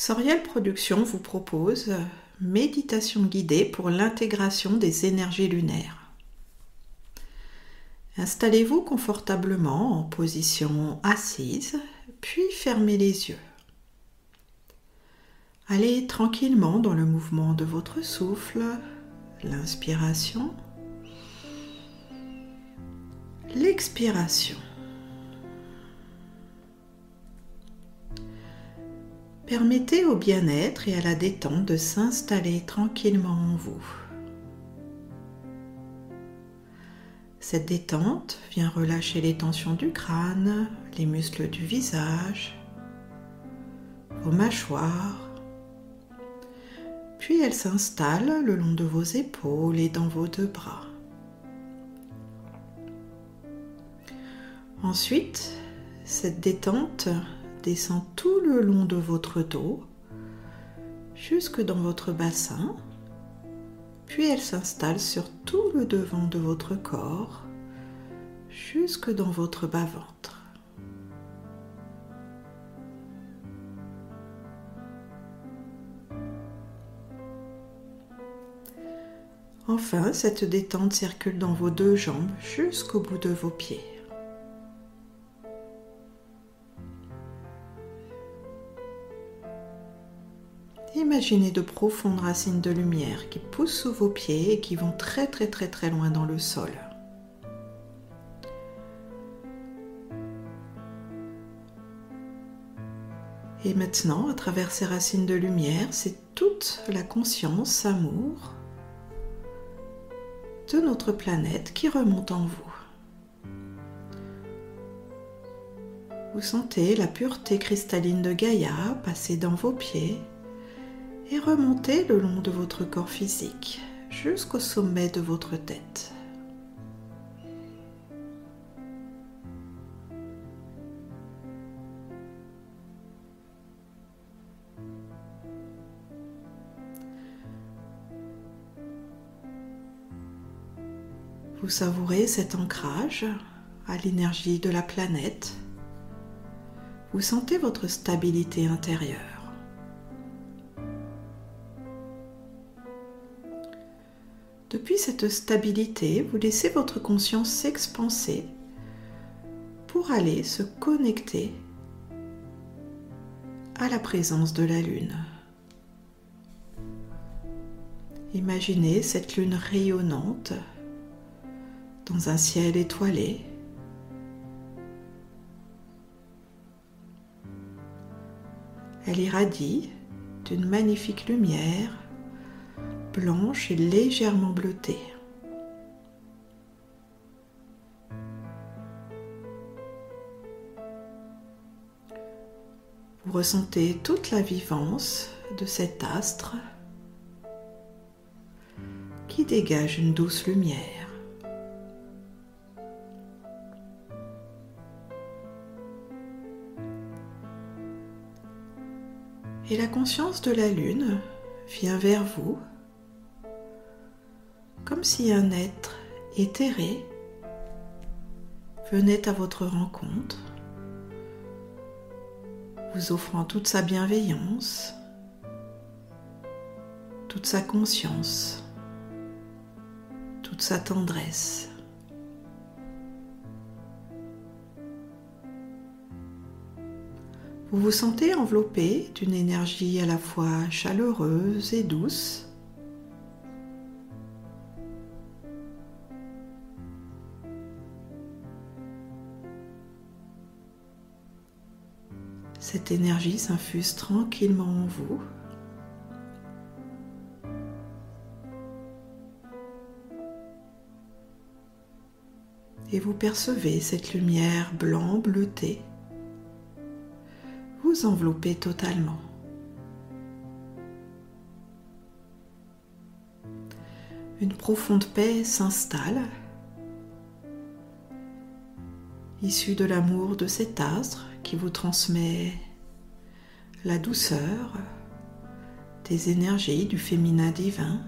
Soriel Productions vous propose méditation guidée pour l'intégration des énergies lunaires. Installez-vous confortablement en position assise, puis fermez les yeux. Allez tranquillement dans le mouvement de votre souffle, l'inspiration, l'expiration. Permettez au bien-être et à la détente de s'installer tranquillement en vous. Cette détente vient relâcher les tensions du crâne, les muscles du visage, vos mâchoires, puis elle s'installe le long de vos épaules et dans vos deux bras. Ensuite, cette détente descend tout le long de votre dos jusque dans votre bassin, puis elle s'installe sur tout le devant de votre corps jusque dans votre bas-ventre. Enfin, cette détente circule dans vos deux jambes jusqu'au bout de vos pieds. Imaginez de profondes racines de lumière qui poussent sous vos pieds et qui vont très très très très loin dans le sol. Et maintenant, à travers ces racines de lumière, c'est toute la conscience, amour de notre planète qui remonte en vous. Vous sentez la pureté cristalline de Gaïa passer dans vos pieds et remonter le long de votre corps physique jusqu'au sommet de votre tête. Vous savourez cet ancrage à l'énergie de la planète. Vous sentez votre stabilité intérieure. Cette stabilité, vous laissez votre conscience s'expanser pour aller se connecter à la présence de la Lune. Imaginez cette Lune rayonnante dans un ciel étoilé. Elle irradie d'une magnifique lumière blanche et légèrement bleutée. Vous ressentez toute la vivance de cet astre qui dégage une douce lumière. Et la conscience de la lune vient vers vous comme si un être éthéré venait à votre rencontre, vous offrant toute sa bienveillance, toute sa conscience, toute sa tendresse. Vous vous sentez enveloppé d'une énergie à la fois chaleureuse et douce Cette énergie s'infuse tranquillement en vous. Et vous percevez cette lumière blanc bleutée vous envelopper totalement. Une profonde paix s'installe, issue de l'amour de cet astre qui vous transmet la douceur des énergies du féminin divin.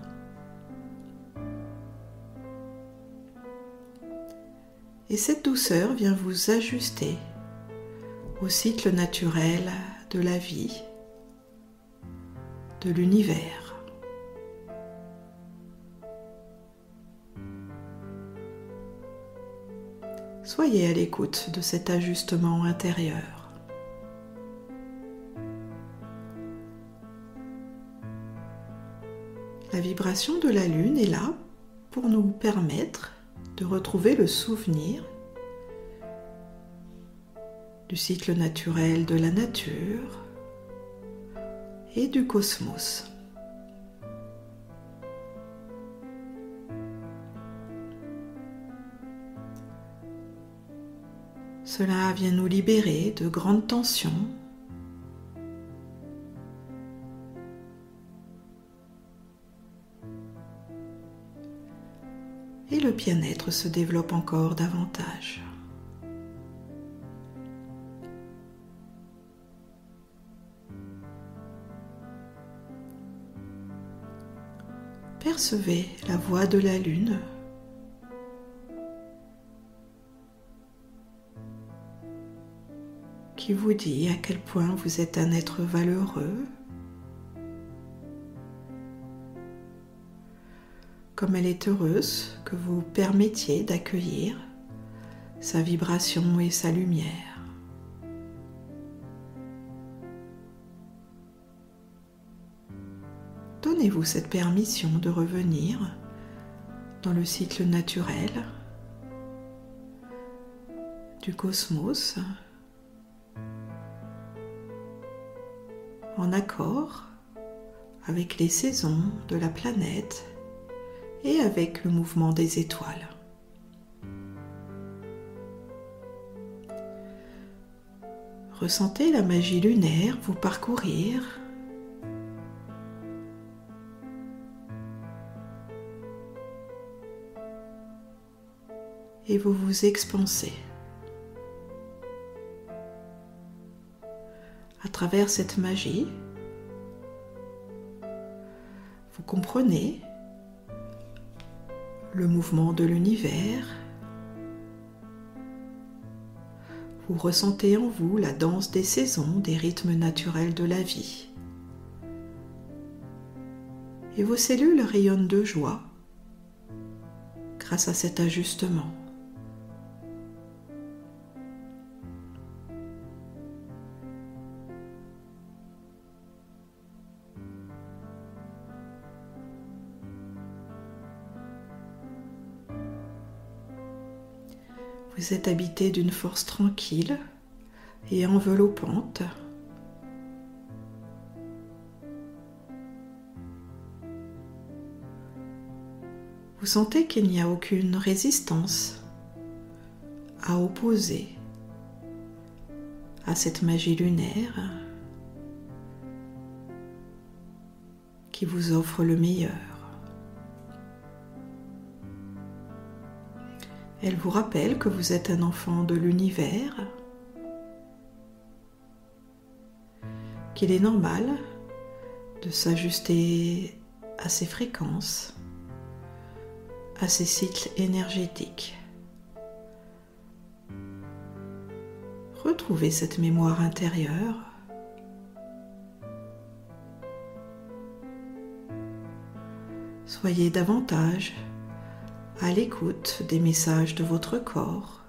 Et cette douceur vient vous ajuster au cycle naturel de la vie de l'univers. Soyez à l'écoute de cet ajustement intérieur. La vibration de la Lune est là pour nous permettre de retrouver le souvenir du cycle naturel de la nature et du cosmos. Cela vient nous libérer de grandes tensions. Et le bien-être se développe encore davantage. Percevez la voix de la lune qui vous dit à quel point vous êtes un être valeureux, comme elle est heureuse que vous permettiez d'accueillir sa vibration et sa lumière. Donnez-vous cette permission de revenir dans le cycle naturel du cosmos en accord avec les saisons de la planète et avec le mouvement des étoiles. Ressentez la magie lunaire vous parcourir et vous vous expansez. Travers cette magie, vous comprenez le mouvement de l'univers. Vous ressentez en vous la danse des saisons, des rythmes naturels de la vie. Et vos cellules rayonnent de joie grâce à cet ajustement. Vous êtes habité d'une force tranquille et enveloppante. Vous sentez qu'il n'y a aucune résistance à opposer à cette magie lunaire qui vous offre le meilleur. Elle vous rappelle que vous êtes un enfant de l'univers, qu'il est normal de s'ajuster à ses fréquences, à ses cycles énergétiques. Retrouvez cette mémoire intérieure. Soyez davantage à l'écoute des messages de votre corps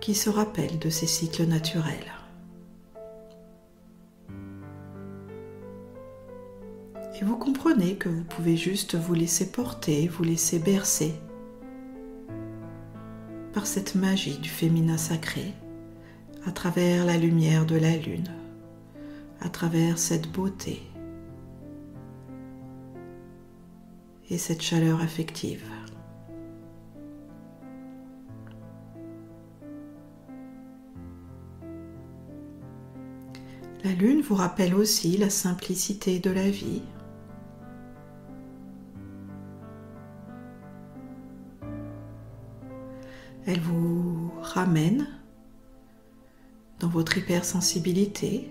qui se rappelle de ces cycles naturels. Et vous comprenez que vous pouvez juste vous laisser porter, vous laisser bercer par cette magie du féminin sacré à travers la lumière de la lune, à travers cette beauté et cette chaleur affective. La lune vous rappelle aussi la simplicité de la vie. Elle vous ramène dans votre hypersensibilité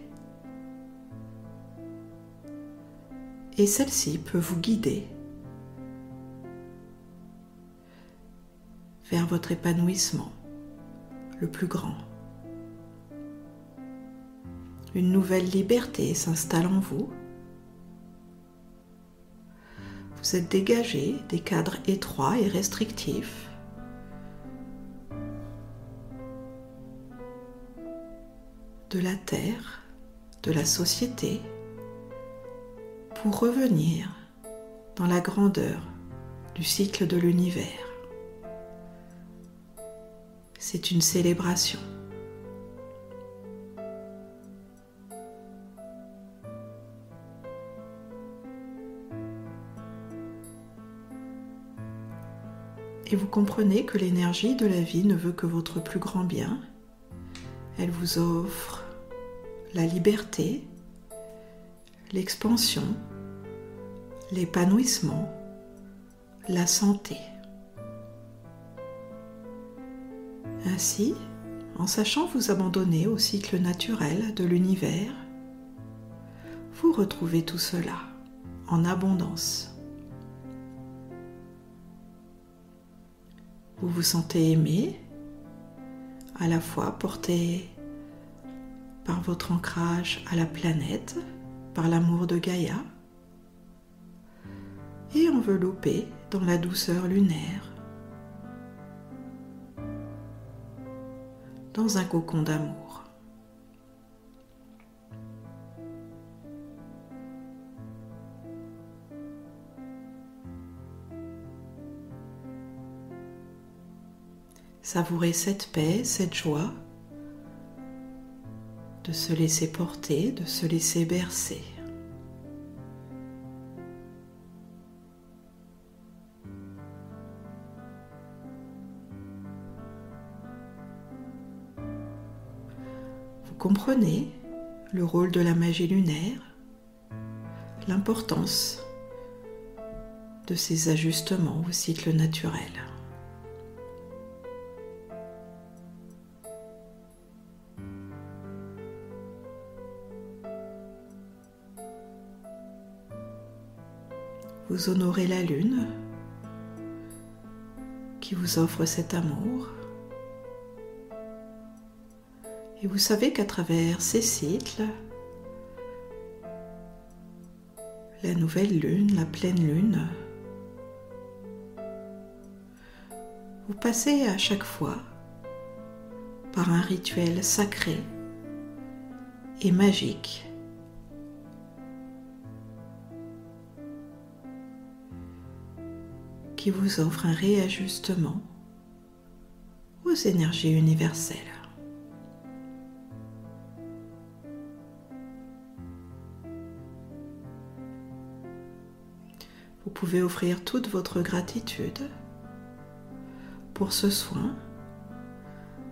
et celle-ci peut vous guider vers votre épanouissement le plus grand. une nouvelle liberté s'installe en vous. Vous êtes dégagé des cadres étroits et restrictifs. de la terre, de la société, pour revenir dans la grandeur du cycle de l'univers. C'est une célébration. Et vous comprenez que l'énergie de la vie ne veut que votre plus grand bien. Elle vous offre la liberté, l'expansion, l'épanouissement, la santé. Ainsi, en sachant vous abandonner au cycle naturel de l'univers, vous retrouvez tout cela en abondance. Vous vous sentez aimé, à la fois porté par votre ancrage à la planète, par l'amour de Gaïa, et enveloppé dans la douceur lunaire, dans un cocon d'amour. Savourez cette paix, cette joie, de se laisser porter, de se laisser bercer. Comprenez le rôle de la magie lunaire, l'importance de ces ajustements au cycle naturel. vous honorez la lune qui vous offre cet amour. Et vous savez qu'à travers ces cycles, la nouvelle lune, la pleine lune, vous passez à chaque fois par un rituel sacré et magique qui vous offre un réajustement aux énergies universelles. Pouvez offrir toute votre gratitude pour ce soin.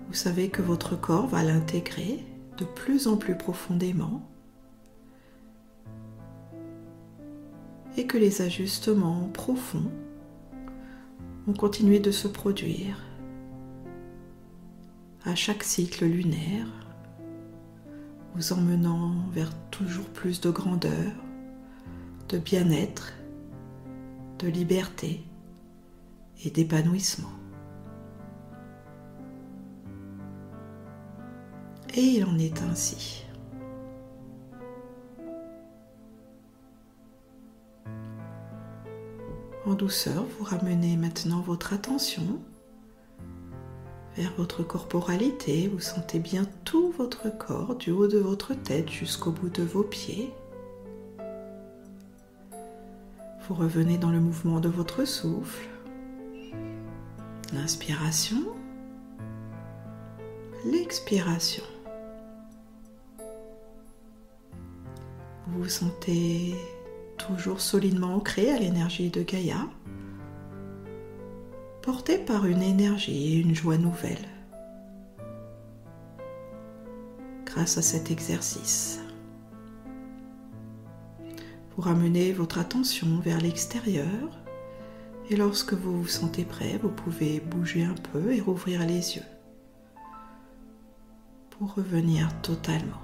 Vous savez que votre corps va l'intégrer de plus en plus profondément et que les ajustements profonds ont continué de se produire à chaque cycle lunaire, vous emmenant vers toujours plus de grandeur, de bien-être, de liberté et d'épanouissement. Et il en est ainsi. En douceur, vous ramenez maintenant votre attention vers votre corporalité. Vous sentez bien tout votre corps, du haut de votre tête jusqu'au bout de vos pieds. Vous revenez dans le mouvement de votre souffle. L'inspiration, l'expiration. Vous vous sentez toujours solidement ancré à l'énergie de Gaïa, porté par une énergie et une joie nouvelle grâce à cet exercice. Vous ramenez votre attention vers l'extérieur. Et lorsque vous vous sentez prêt, vous pouvez bouger un peu et rouvrir les yeux pour revenir totalement